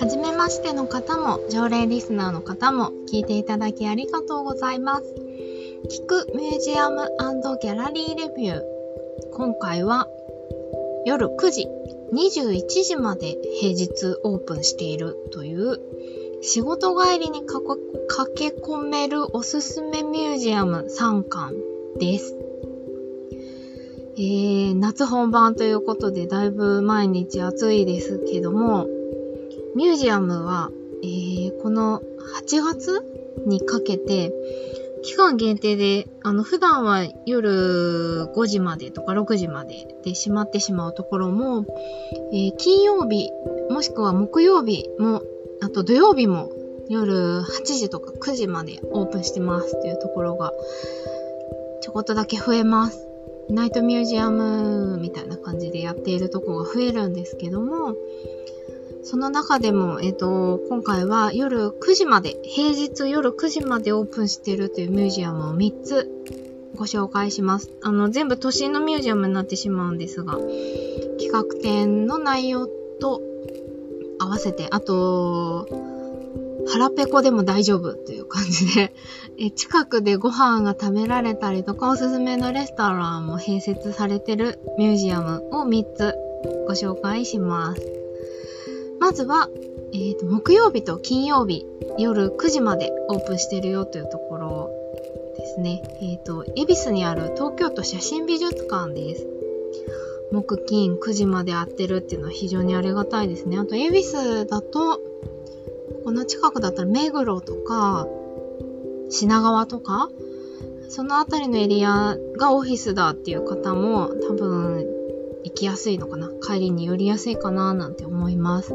はじめましての方も、常連リスナーの方も、聞いていただきありがとうございます。聞くミュージアムギャラリーレビュー。今回は、夜9時、21時まで平日オープンしているという、仕事帰りに駆け込めるおすすめミュージアム3巻です。えー、夏本番ということでだいぶ毎日暑いですけども、ミュージアムは、えー、この8月にかけて、期間限定で、あの、普段は夜5時までとか6時までで閉まってしまうところも、えー、金曜日、もしくは木曜日も、あと土曜日も夜8時とか9時までオープンしてますっていうところが、ちょこっとだけ増えます。ナイトミュージアムみたいな感じでやっているとこが増えるんですけども、その中でも、えっ、ー、と、今回は夜9時まで、平日夜9時までオープンしているというミュージアムを3つご紹介します。あの、全部都心のミュージアムになってしまうんですが、企画展の内容と合わせて、あと、腹ペコでも大丈夫という感じでえ、近くでご飯が食べられたりとか、おすすめのレストランも併設されてるミュージアムを3つご紹介します。まずは、えーと、木曜日と金曜日夜9時までオープンしてるよというところですね。えっ、ー、と、恵比寿にある東京都写真美術館です。木金9時までやってるっていうのは非常にありがたいですね。あと、恵比寿だと、この近くだったら目黒とか、品川とか、そのあたりのエリアがオフィスだっていう方も多分行きやすいのかな帰りに寄りやすいかななんて思います。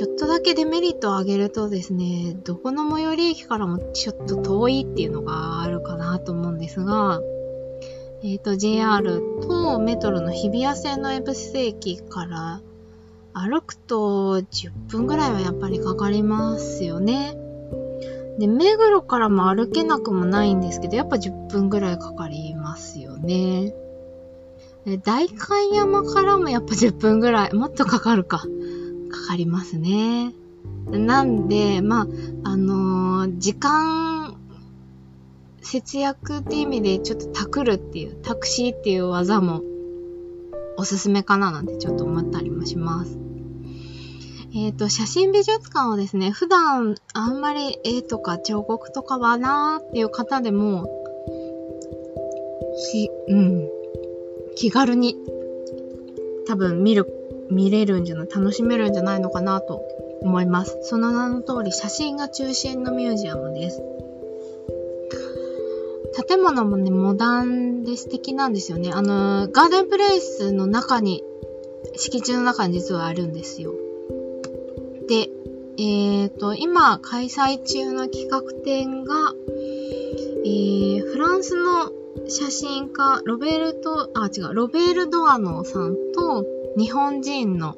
ちょっとだけデメリットを挙げるとですね、どこの最寄り駅からもちょっと遠いっていうのがあるかなと思うんですが、えっ、ー、と、JR とメトロの日比谷線の恵比寿駅から歩くと10分ぐらいはやっぱりかかりますよね。で、目黒からも歩けなくもないんですけど、やっぱ10分ぐらいかかりますよね。大観山からもやっぱ10分ぐらい、もっとかかるか。かかりますね。なんで、まあ、あのー、時間節約って意味でちょっとタクるっていう、タクシーっていう技もおすすめかななんてちょっと思ったりもします。えっ、ー、と、写真美術館はですね、普段あんまり絵とか彫刻とかはなーっていう方でも、し、うん、気軽に多分見る、見れるんじゃない、楽しめるんじゃないのかなと思います。その名の通り写真が中心のミュージアムです。建物もね、モダンで素敵なんですよね。あの、ガーデンプレイスの中に、敷地の中に実はあるんですよ。で、えっ、ー、と、今開催中の企画展が、えー、フランスの写真家、ロベルト、あ、違う、ロベール・ドアノーさんと、日本人の、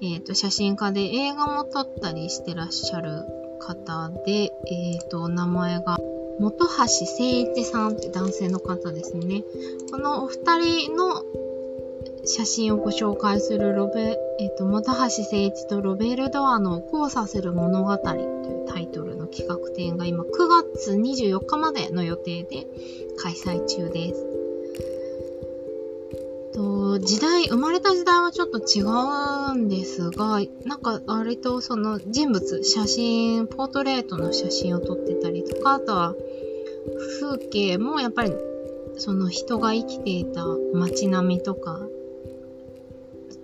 え、ー、と、写真家で映画も撮ったりしてらっしゃる方で、えっ、ー、と、名前が、本橋誠一さんって男性の方ですね。このお二人の写真をご紹介するロベ、えっ、ー、と、本橋誠一とロベル・ドアの交差する物語というタイトルの企画展が今9月24日までの予定で開催中です。と時代、生まれた時代はちょっと違うんですが、なんか割とその人物、写真、ポートレートの写真を撮ってたりとか、あとは風景もやっぱりその人が生きていた街並みとか、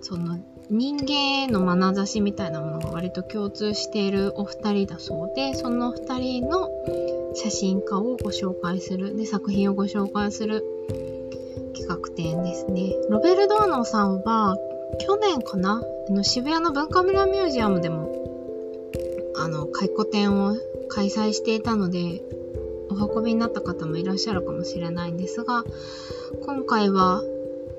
その人間への眼差しみたいなものが割と共通しているお二人だそうで、その二人の写真家をご紹介する、で、作品をご紹介する企画展ですね。ロベル・ドーノさんは、去年かなあの渋谷の文化村ミュージアムでも、あの、回顧展を開催していたので、お運びになった方もいらっしゃるかもしれないんですが、今回は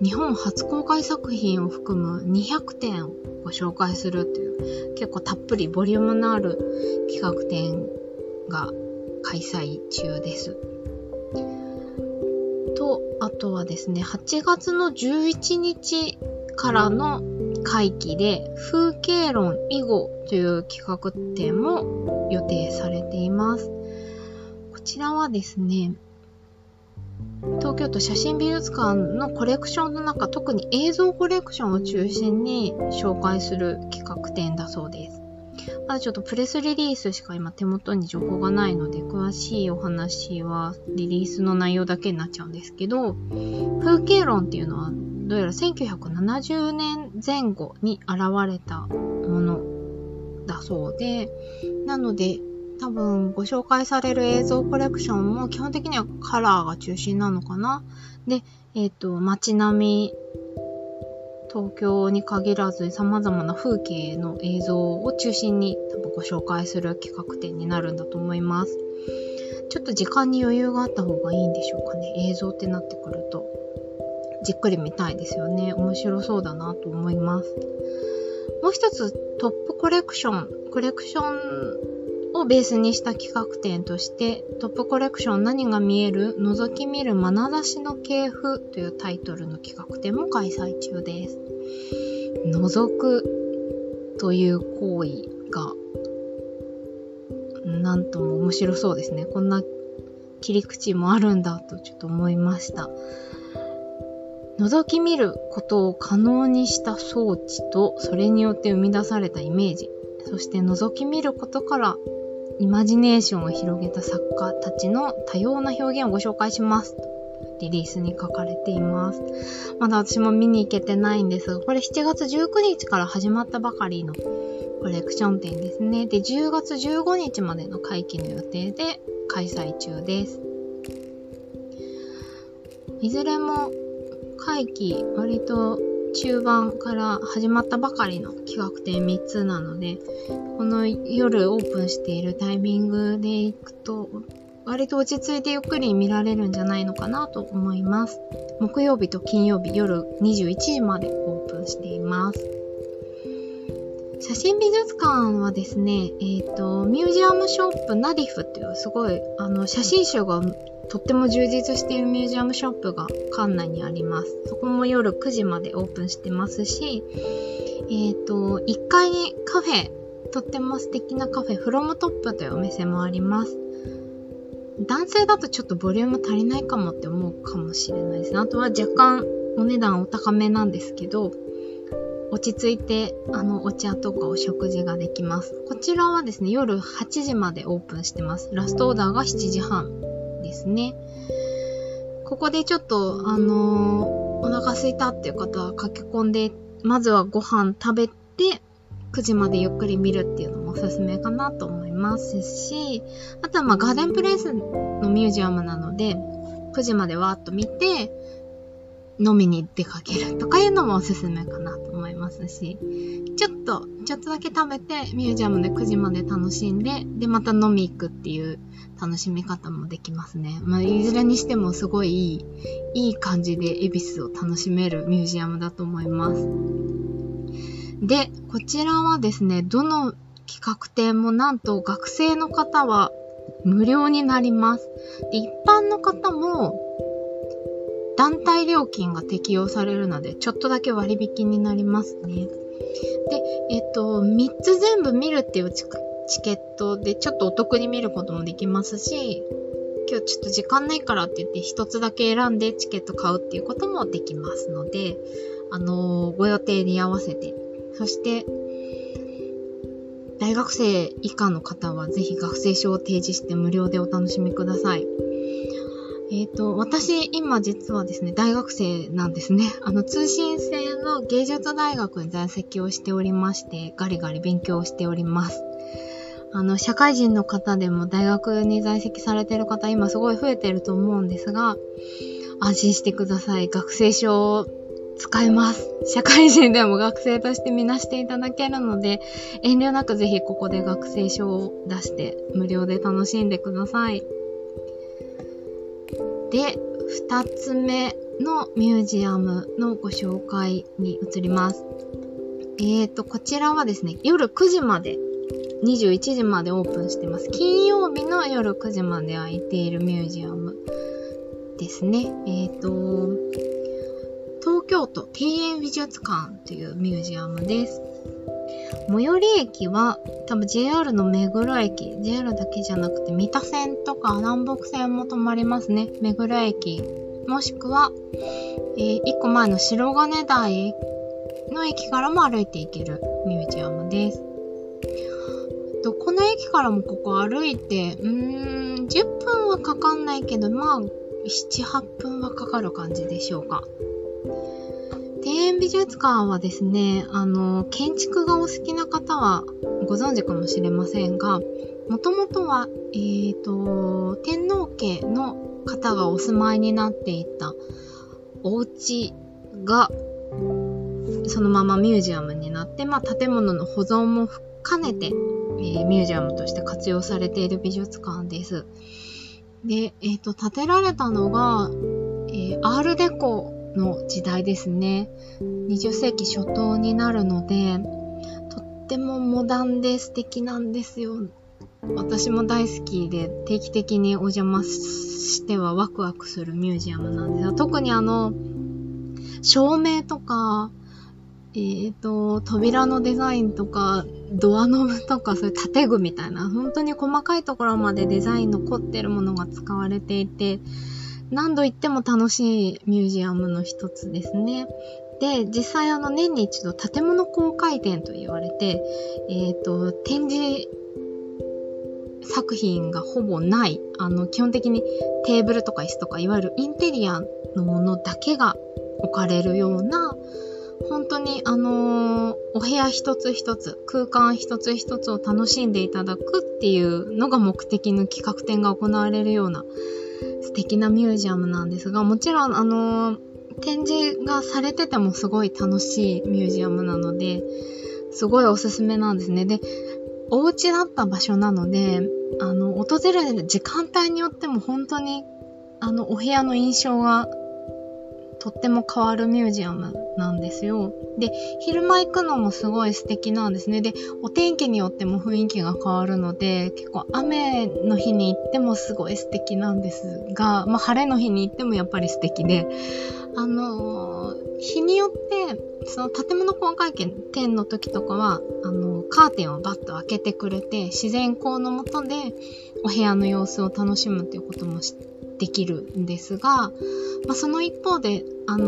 日本初公開作品を含む200点をご紹介するという結構たっぷりボリュームのある企画展が開催中です。と、あとはですね、8月の11日からの会期で風景論以後という企画展も予定されています。こちらはですね、東京都写真美術館のコレクションの中、特に映像コレクションを中心に紹介する企画展だそうです。まだちょっとプレスリリースしか今手元に情報がないので、詳しいお話はリリースの内容だけになっちゃうんですけど、風景論っていうのはどうやら1970年前後に現れたものだそうで、なので多分ご紹介される映像コレクションも基本的にはカラーが中心なのかな。で、えっ、ー、と、街並み、東京に限らず様々な風景の映像を中心に多分ご紹介する企画展になるんだと思います。ちょっと時間に余裕があった方がいいんでしょうかね。映像ってなってくると。じっくり見たいですよね。面白そうだなと思います。もう一つトップコレクション、コレクションをベースにした企画展としてトップコレクション何が見える覗き見る眼差しの系譜というタイトルの企画展も開催中です。覗くという行為がなんとも面白そうですね。こんな切り口もあるんだとちょっと思いました。覗き見ることを可能にした装置とそれによって生み出されたイメージそして覗き見ることからイマジネーションを広げた作家たちの多様な表現をご紹介します。リリースに書かれています。まだ私も見に行けてないんですが、これ7月19日から始まったばかりのコレクション展ですね。で、10月15日までの会期の予定で開催中です。いずれも会期割と中盤から始まったばかりの企画展3つなので、この夜オープンしているタイミングで行くと、割と落ち着いてゆっくり見られるんじゃないのかなと思います。木曜日と金曜日夜21時までオープンしています。写真美術館はですね、えっ、ー、と、ミュージアムショップナディフっていうすごい、あの、写真集がとっても充実しているミュージアムショップが館内にあります。そこも夜9時までオープンしてますし、えっ、ー、と、1階にカフェ、とっても素敵なカフェ、フロムトップというお店もあります。男性だとちょっとボリューム足りないかもって思うかもしれないですね。あとは若干お値段お高めなんですけど、落ち着いて、あの、お茶とかお食事ができます。こちらはですね、夜8時までオープンしてます。ラストオーダーが7時半ですね。ここでちょっと、あのー、お腹空いたっていう方は駆け込んで、まずはご飯食べて、9時までゆっくり見るっていうのもおすすめかなと思いますし、あとはまあガーデンプレイスのミュージアムなので、9時までわーっと見て、飲みに出かけるとかいうのもおすすめかなと思いますし、ちょっと、ちょっとだけ食べてミュージアムで9時まで楽しんで、で、また飲み行くっていう楽しみ方もできますね。まあ、いずれにしてもすごいいい、いい感じで恵比寿を楽しめるミュージアムだと思います。で、こちらはですね、どの企画展もなんと学生の方は無料になります。で一般の方も団体料金が適用されるので、ちょっとだけ割引になりますね。で、えっと、3つ全部見るっていうチケットでちょっとお得に見ることもできますし、今日ちょっと時間ないからって言って1つだけ選んでチケット買うっていうこともできますので、あのー、ご予定に合わせて。そして、大学生以下の方はぜひ学生証を提示して無料でお楽しみください。えっ、ー、と、私、今実はですね、大学生なんですね。あの、通信制の芸術大学に在籍をしておりまして、ガリガリ勉強をしております。あの、社会人の方でも大学に在籍されてる方、今すごい増えてると思うんですが、安心してください。学生証を使えます。社会人でも学生としてみなしていただけるので、遠慮なくぜひここで学生証を出して無料で楽しんでください。で、二つ目のミュージアムのご紹介に移ります。えーと、こちらはですね、夜9時まで、21時までオープンしてます。金曜日の夜9時まで空いているミュージアムですね。えーと、東京都庭園美術館というミュージアムです。最寄り駅は多分 JR の目黒駅、JR だけじゃなくて三田線とか南北線も止まりますね。目黒駅。もしくは、えー、1個前の白金台の駅からも歩いて行けるミュージアムです。とこの駅からもここ歩いて、うーん、10分はかかんないけど、まあ、7、8分はかかる感じでしょうか。園美術館はですね、あの、建築がお好きな方はご存知かもしれませんが、もともとは、え、ー、と、天皇家の方がお住まいになっていたお家が、そのままミュージアムになって、まあ、建物の保存も兼ねて、えー、ミュージアムとして活用されている美術館です。で、えっ、ー、と、建てられたのが、えー、アールデコの時代ですね。20世紀初頭になるので、とってもモダンで素敵なんですよ。私も大好きで定期的にお邪魔してはワクワクするミュージアムなんですよ。特にあの、照明とか、えっ、ー、と、扉のデザインとか、ドアノブとか、そういう建具みたいな、本当に細かいところまでデザインの凝ってるものが使われていて、何度行っても楽しいミュージアムの一つですね。で、実際あの年に一度建物公開展と言われて、えっ、ー、と、展示作品がほぼない、あの、基本的にテーブルとか椅子とか、いわゆるインテリアのものだけが置かれるような、本当にあのー、お部屋一つ一つ、空間一つ一つを楽しんでいただくっていうのが目的の企画展が行われるような素敵なミュージアムなんですが、もちろんあの、展示がされててもすごい楽しいミュージアムなので、すごいおすすめなんですね。で、お家だった場所なので、あの、訪れる時間帯によっても本当に、あの、お部屋の印象がとっても変わるミュージアムなんですよ。で、昼間行くのもすごい素敵なんですね。で、お天気によっても雰囲気が変わるので、結構雨の日に行ってもすごい素敵なんですが、まあ晴れの日に行ってもやっぱり素敵で、あのー、日によって、その建物公開店の時とかは、あのー、カーテンをバッと開けてくれて、自然光のもとでお部屋の様子を楽しむっていうこともできるんですが、まあ、その一方で、あの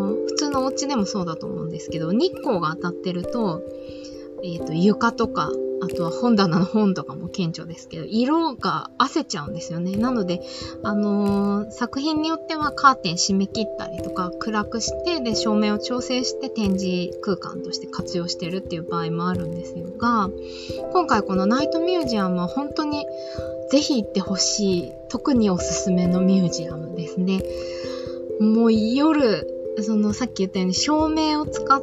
ー、普通のお家でもそうだと思うんですけど、日光が当たってると、えっ、ー、と、床とか、あとは本棚の本とかも顕著ですけど、色が汗ちゃうんですよね。なので、あのー、作品によってはカーテン閉め切ったりとか、暗くして、で、照明を調整して展示空間として活用してるっていう場合もあるんですが、今回このナイトミュージアムは本当にぜひ行ってほしい、特におすすめのミュージアムですね。もう夜、そのさっき言ったように照明を使っ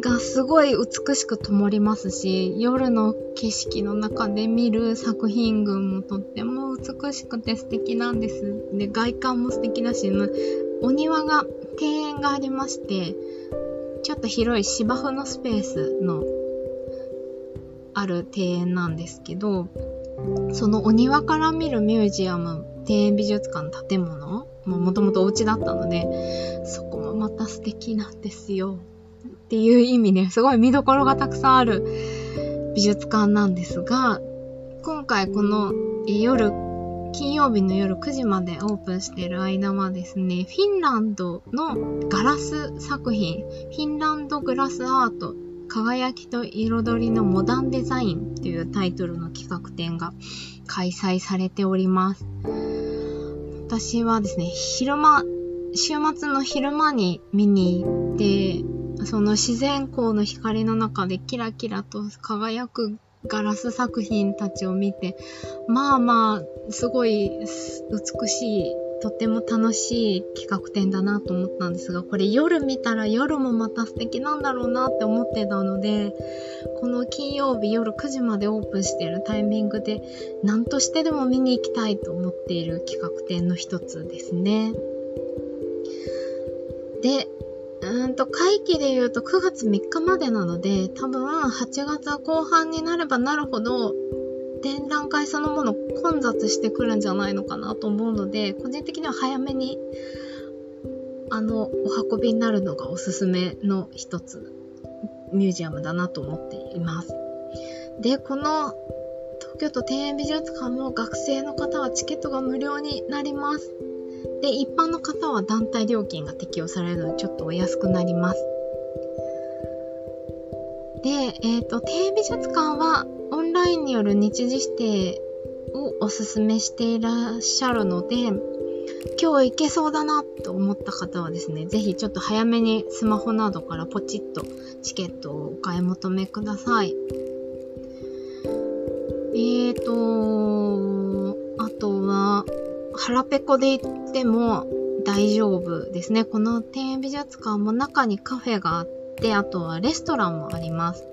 がすごい美しく灯りますし、夜の景色の中で見る作品群もとっても美しくて素敵なんです。で、外観も素敵だし、お庭が、庭園がありまして、ちょっと広い芝生のスペースのある庭園なんですけど、そのお庭から見るミュージアム、庭園美術館の建物もともとお家だったので、そこもまた素敵なんですよ。っていう意味ね、すごい見どころがたくさんある美術館なんですが、今回この夜、金曜日の夜9時までオープンしている間はですね、フィンランドのガラス作品、フィンランドグラスアート輝きと彩りのモダンデザインというタイトルの企画展が開催されております。私はですね、昼間、週末の昼間に見に行って、その自然光の光の中でキラキラと輝くガラス作品たちを見て、まあまあ、すごい美しいとても楽しい企画展だなと思ったんですが、これ夜見たら夜もまた素敵なんだろうなって思ってたので、この金曜日夜9時までオープンしているタイミングで、何としてでも見に行きたいと思っている企画展の一つですね。で、うんと、会期で言うと9月3日までなので、多分8月後半になればなるほど、展覧会そのもの混雑してくるんじゃないのかなと思うので、個人的には早めにあの、お運びになるのがおすすめの一つ、ミュージアムだなと思っています。で、この東京都庭園美術館も学生の方はチケットが無料になります。で、一般の方は団体料金が適用されるのでちょっとお安くなります。で、えっ、ー、と、庭園美術館はラインによる日時指定をおすすめしていらっしゃるので、今日行けそうだなと思った方はですね、ぜひちょっと早めにスマホなどからポチッとチケットをお買い求めください。えーと、あとは、腹ペコで行っても大丈夫ですね。この庭園美術館も中にカフェがあって、あとはレストランもあります。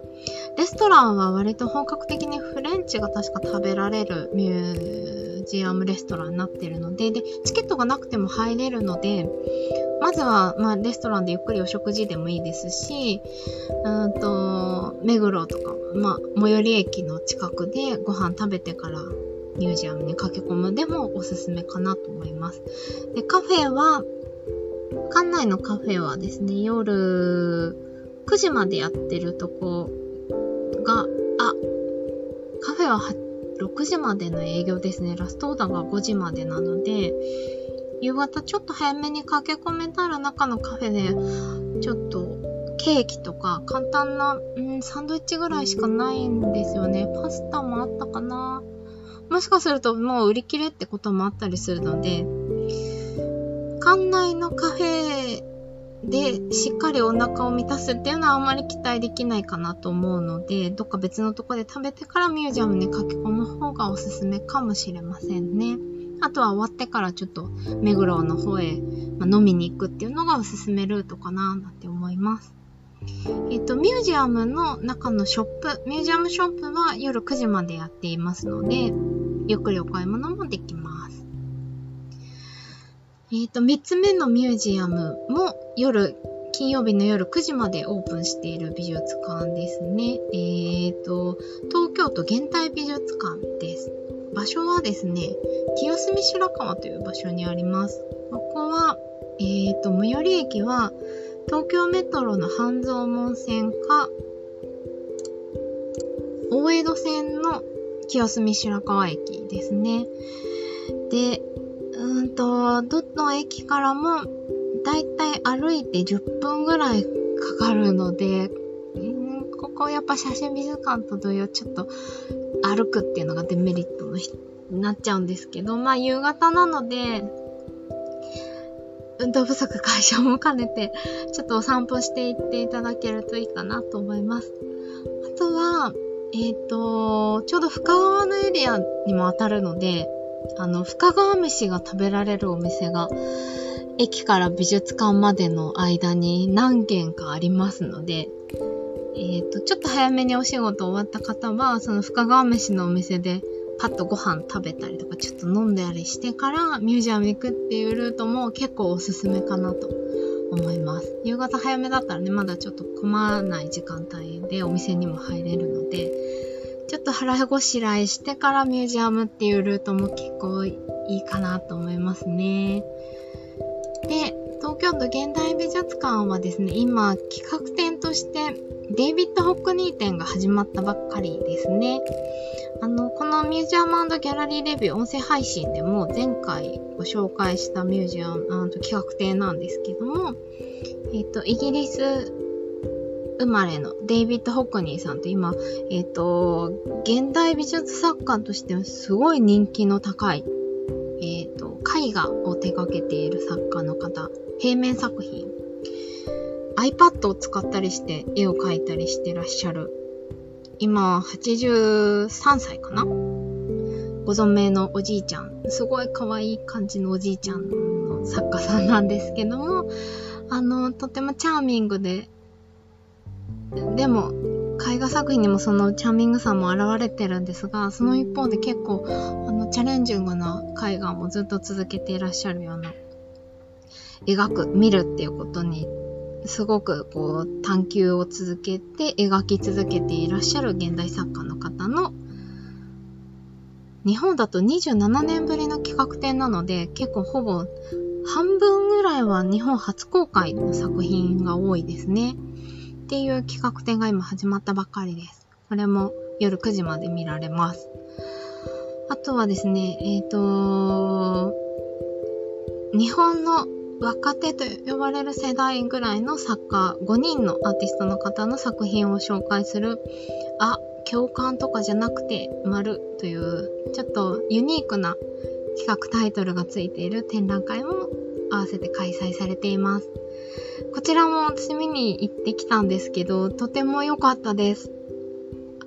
レストランは割と本格的にフレンチが確か食べられるミュージアムレストランになってるので、で、チケットがなくても入れるので、まずは、まあ、レストランでゆっくりお食事でもいいですし、うんと、目黒とか、まあ、最寄り駅の近くでご飯食べてからミュージアムに駆け込むでもおすすめかなと思います。で、カフェは、館内のカフェはですね、夜9時までやってるとこが、あ、カフェは6時までの営業ですね。ラストオーダーが5時までなので、夕方ちょっと早めに駆け込めたら中のカフェで、ちょっとケーキとか簡単な、うん、サンドイッチぐらいしかないんですよね。パスタもあったかな。もしかするともう売り切れってこともあったりするので、館内のカフェで、しっかりお腹を満たすっていうのはあんまり期待できないかなと思うので、どっか別のとこで食べてからミュージアムに駆け込む方がおすすめかもしれませんね。あとは終わってからちょっと目黒の方へ、飲みに行くっていうのがおすすめルートかななんて思います。えっと、ミュージアムの中のショップ、ミュージアムショップは夜9時までやっていますので、ゆっくりお買い物もできます。えっ、ー、と、3つ目のミュージアムも夜、金曜日の夜9時までオープンしている美術館ですね。えっ、ー、と、東京都現代美術館です。場所はですね、清澄白河という場所にあります。ここは、えっ、ー、と、最寄り駅は、東京メトロの半蔵門線か、大江戸線の清澄白河駅ですね。で、うんと、どの駅からも、だいたい歩いて10分ぐらいかかるので、んここやっぱ写真美術館と同様ちょっと歩くっていうのがデメリットのになっちゃうんですけど、まあ夕方なので、運動不足解消も兼ねて、ちょっとお散歩していっていただけるといいかなと思います。あとは、えっ、ー、と、ちょうど深川のエリアにも当たるので、あの、深川飯が食べられるお店が、駅から美術館までの間に何軒かありますので、えっ、ー、と、ちょっと早めにお仕事終わった方は、その深川飯のお店でパッとご飯食べたりとか、ちょっと飲んだりしてからミュージアム行くっていうルートも結構おすすめかなと思います。夕方早めだったらね、まだちょっと混まない時間帯でお店にも入れるので、ちょっと腹ごしらえしてからミュージアムっていうルートも結構いいかなと思いますね。で、東京都現代美術館はですね、今企画展としてデイビッド・ホックニー展が始まったばっかりですね。あの、このミュージアムギャラリーレビュー音声配信でも前回ご紹介したミュージアム、企画展なんですけども、えっ、ー、と、イギリス生まれのデイビッド・ホックニーさんと今、えっ、ー、と、現代美術作家としてすごい人気の高い、えっ、ー、と、絵画を手掛けている作家の方、平面作品、iPad を使ったりして絵を描いたりしてらっしゃる、今、83歳かな？ご存命のおじいちゃん、すごい可愛い感じのおじいちゃんの作家さんなんですけども、あの、とてもチャーミングで、でも、絵画作品にもそのチャーミングさも現れてるんですが、その一方で結構、あの、チャレンジングな絵画もずっと続けていらっしゃるような、描く、見るっていうことに、すごくこう、探求を続けて描き続けていらっしゃる現代作家の方の、日本だと27年ぶりの企画展なので、結構ほぼ半分ぐぐらいは日本初公開の作品が多いですね。っていう企画展が今始まったばっかりです。これも夜9時まで見られます。あとはですね、えっ、ー、と、日本の若手と呼ばれる世代ぐらいの作家5人のアーティストの方の作品を紹介する、あ、共感とかじゃなくて、丸という、ちょっとユニークな企画タイトルがついている展覧会も合わせて開催されています。こちらも私見に行ってきたんですけど、とても良かったです。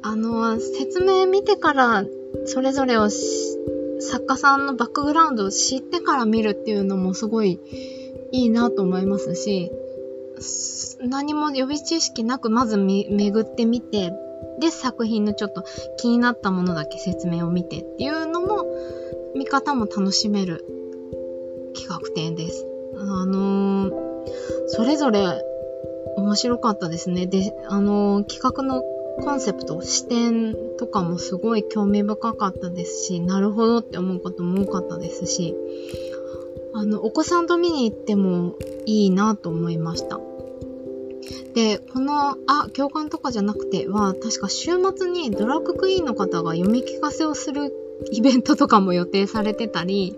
あの、説明見てからそれぞれを作家さんのバックグラウンドを知ってから見るっていうのもすごいいいなと思いますし、何も予備知識なくまず巡ってみて、で、作品のちょっと気になったものだけ説明を見てっていうのも、見方も楽しめる企画展です。あのー、それぞれ面白かったですね。で、あの、企画のコンセプト、視点とかもすごい興味深かったですし、なるほどって思うことも多かったですし、あの、お子さんと見に行ってもいいなと思いました。で、この、あ、共感とかじゃなくては、確か週末にドラッグクイーンの方が読み聞かせをするイベントとかも予定されてたり、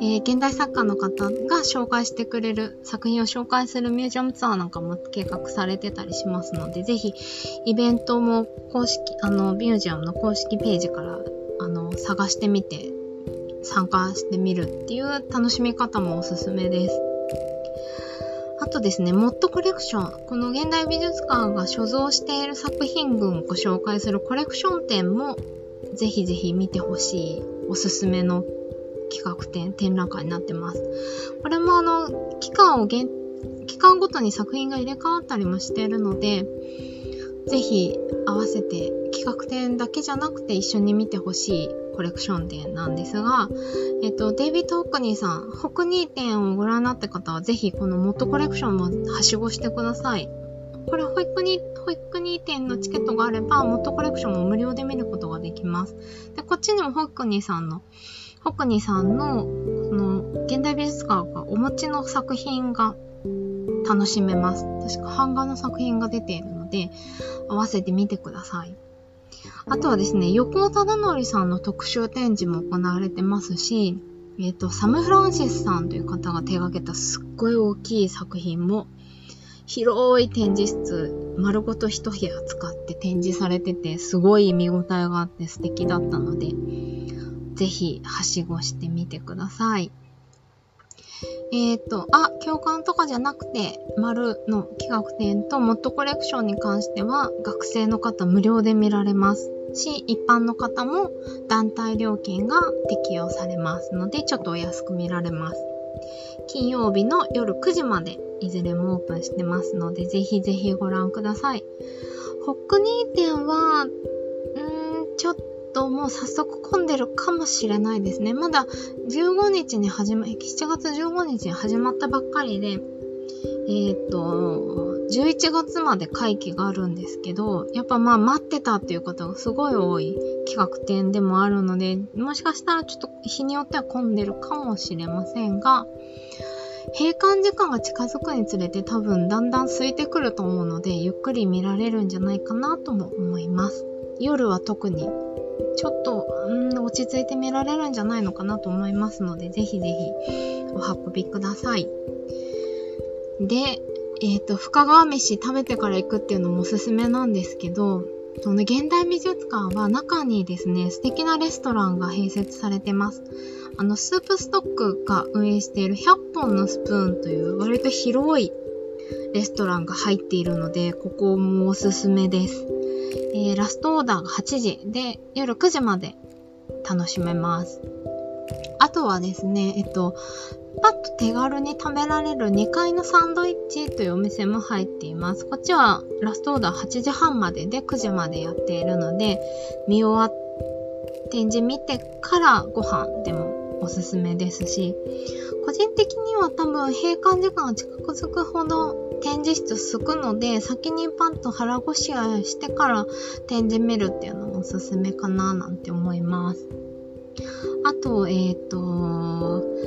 えー、現代作家の方が紹介してくれる、作品を紹介するミュージアムツアーなんかも計画されてたりしますので、ぜひ、イベントも公式、あの、ミュージアムの公式ページから、あの、探してみて、参加してみるっていう楽しみ方もおすすめです。あとですね、モッドコレクション。この現代美術館が所蔵している作品群をご紹介するコレクション展もぜひぜひ見てほしいおすすめの企画展、展覧会になってます。これもあの、期間を、期間ごとに作品が入れ替わったりもしているので、ぜひ合わせて企画展だけじゃなくて一緒に見てほしいコレクション展なんですが、えっと、デイビッド・ホックニーさん、ホクニー展をご覧になった方はぜひこのモットコレクションもはしごしてください。これ保育に、保育に店のチケットがあれば、モットコレクションも無料で見ることができます。で、こっちにもホックニさんの、ホックニさんの、その、現代美術館がお持ちの作品が楽しめます。確か版画の作品が出ているので、合わせてみてください。あとはですね、横尾忠則さんの特集展示も行われてますし、えっ、ー、と、サム・フランシスさんという方が手掛けたすっごい大きい作品も広い展示室、丸ごと一部屋使って展示されてて、すごい見応えがあって素敵だったので、ぜひ、はしごしてみてください。えっ、ー、と、あ、共感とかじゃなくて、丸の企画展とモットコレクションに関しては、学生の方無料で見られますし、一般の方も団体料金が適用されますので、ちょっとお安く見られます。金曜日の夜9時までいずれもオープンしてますので、ぜひぜひご覧ください。ホックニー店は、うーん、ちょっともう早速混んでるかもしれないですね。まだ15日に始ま、7月15日に始まったばっかりで、えっ、ー、と、11月まで会期があるんですけど、やっぱまあ待ってたっていう方がすごい多い企画展でもあるので、もしかしたらちょっと日によっては混んでるかもしれませんが、閉館時間が近づくにつれて多分だんだん空いてくると思うので、ゆっくり見られるんじゃないかなとも思います。夜は特にちょっと、ん、落ち着いて見られるんじゃないのかなと思いますので、ぜひぜひお運びください。で、えっ、ー、と、深川飯食べてから行くっていうのもおすすめなんですけど、その現代美術館は中にですね、素敵なレストランが併設されてます。あの、スープストックが運営している100本のスプーンという割と広いレストランが入っているので、ここもおすすめです。えー、ラストオーダーが8時で夜9時まで楽しめます。あとはですね、えっと、パッと手軽に食べられる2階のサンドイッチというお店も入っています。こっちはラストオーダー8時半までで9時までやっているので、見終わって展示見てからご飯でもおすすめですし、個人的には多分閉館時間が近づくほど展示室すくので、先にパッと腹ごしらえしてから展示見るっていうのもおすすめかななんて思います。あと、えっ、ー、と、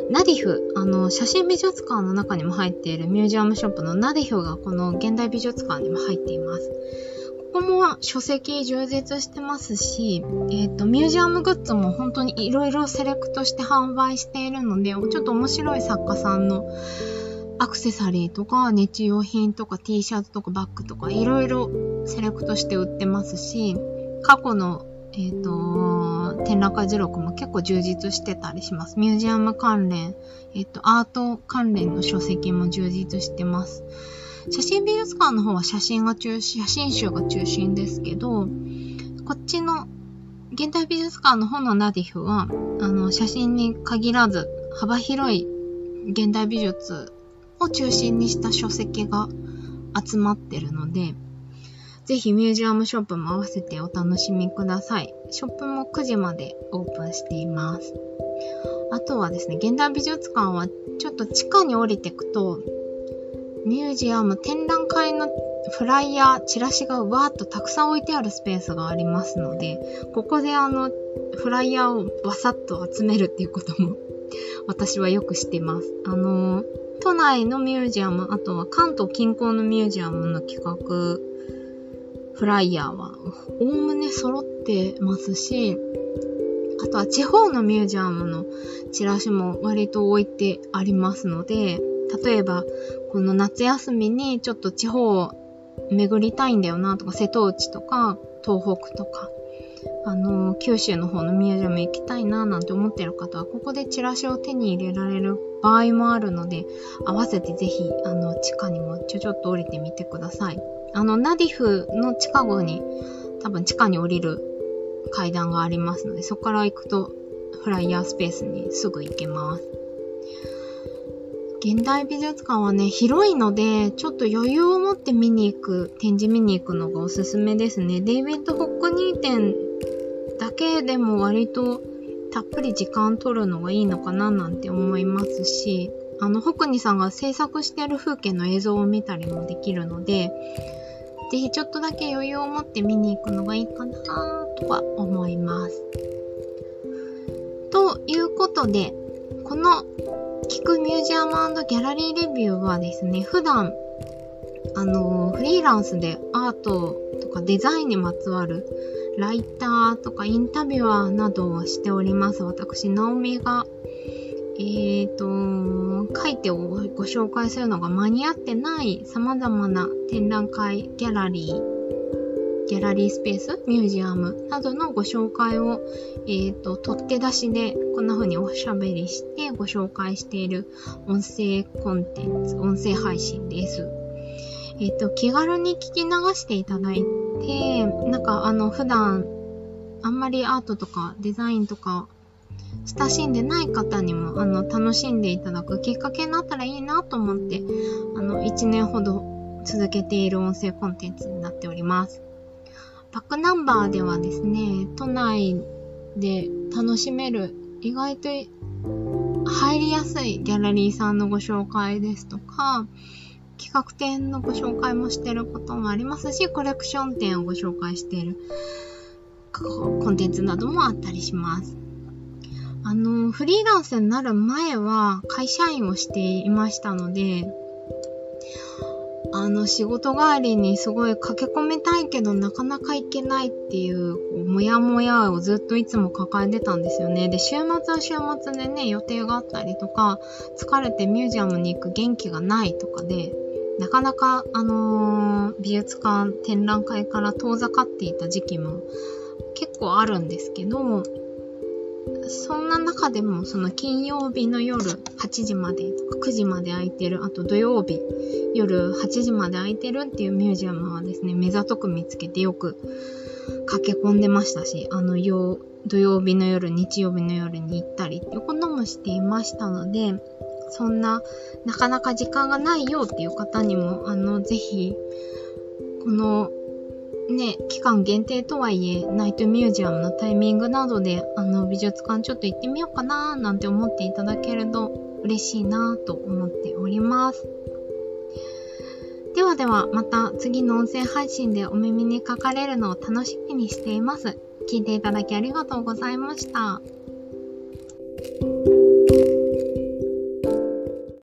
ナディフ、あの、写真美術館の中にも入っているミュージアムショップのナディフがこの現代美術館にも入っています。ここも書籍充実してますし、えっ、ー、と、ミュージアムグッズも本当に色々セレクトして販売しているので、ちょっと面白い作家さんのアクセサリーとか日用品とか T シャツとかバッグとかいろいろセレクトして売ってますし、過去のえっ、ー、と、展覧会図録も結構充実してたりします。ミュージアム関連、えっ、ー、と、アート関連の書籍も充実してます。写真美術館の方は写真が中心、写真集が中心ですけど、こっちの現代美術館の方のナディフは、あの、写真に限らず幅広い現代美術を中心にした書籍が集まってるので、ぜひミュージアムショップも合わせてお楽しみください。ショップも9時までオープンしています。あとはですね、現代美術館はちょっと地下に降りていくと、ミュージアム展覧会のフライヤー、チラシがわーっとたくさん置いてあるスペースがありますので、ここであの、フライヤーをバサッと集めるっていうことも私はよくしてます。あの、都内のミュージアム、あとは関東近郊のミュージアムの企画フライヤーは、おおむね揃ってますし、あとは地方のミュージアムのチラシも割と置いてありますので、例えば、この夏休みにちょっと地方を巡りたいんだよなとか、瀬戸内とか、東北とか、あの、九州の方のミュージアム行きたいななんて思ってる方は、ここでチラシを手に入れられる場合もあるので、合わせてぜひ、あの、地下にもちょちょっと降りてみてください。あの、ナディフの近くに、多分地下に降りる階段がありますので、そこから行くとフライヤースペースにすぐ行けます。現代美術館はね、広いので、ちょっと余裕を持って見に行く、展示見に行くのがおすすめですね。デイビッド・ホックニー展だけでも割とたっぷり時間取るのがいいのかななんて思いますし、あの、ホクニさんが制作してる風景の映像を見たりもできるので、ぜひちょっとだけ余裕を持って見に行くのがいいかなとは思います。ということで、この聞くミュージアムギャラリーレビューはですね、普段、あの、フリーランスでアートとかデザインにまつわるライターとかインタビュアーなどをしております。私、ナオミが、えーと、書いてをご紹介するのが間に合ってない様々な展覧会、ギャラリー、ギャラリースペース、ミュージアムなどのご紹介を、えーと、取って出しでこんな風におしゃべりしてご紹介している音声コンテンツ、音声配信です。えっ、ー、と、気軽に聞き流していただいて、なんかあの、普段あんまりアートとかデザインとか親しんでない方にも、あの、楽しんでいただくきっかけになったらいいなと思って、あの、1年ほど続けている音声コンテンツになっております。バックナンバーではですね、都内で楽しめる、意外と入りやすいギャラリーさんのご紹介ですとか、企画展のご紹介もしてることもありますし、コレクション展をご紹介しているコンテンツなどもあったりします。あの、フリーランスになる前は会社員をしていましたので、あの、仕事帰りにすごい駆け込みたいけどなかなか行けないっていう、こうもやもやをずっといつも抱えてたんですよね。で、週末は週末でね、予定があったりとか、疲れてミュージアムに行く元気がないとかで、なかなか、あのー、美術館、展覧会から遠ざかっていた時期も結構あるんですけど、そんな中でも、その金曜日の夜8時まで9時まで空いてる、あと土曜日夜8時まで空いてるっていうミュージアムはですね、目ざとく見つけてよく駆け込んでましたし、あの、土曜日の夜、日曜日の夜に行ったりっていうこともしていましたので、そんな、なかなか時間がないよっていう方にも、あの、ぜひ、このね、期間限定とはいえ、ナイトミュージアムのタイミングなどで、あの、美術館ちょっと行ってみようかななんて思っていただけると嬉しいなと思っております。ではでは、また次の音声配信でお耳にかかれるのを楽しみにしています。聞いていただきありがとうございました。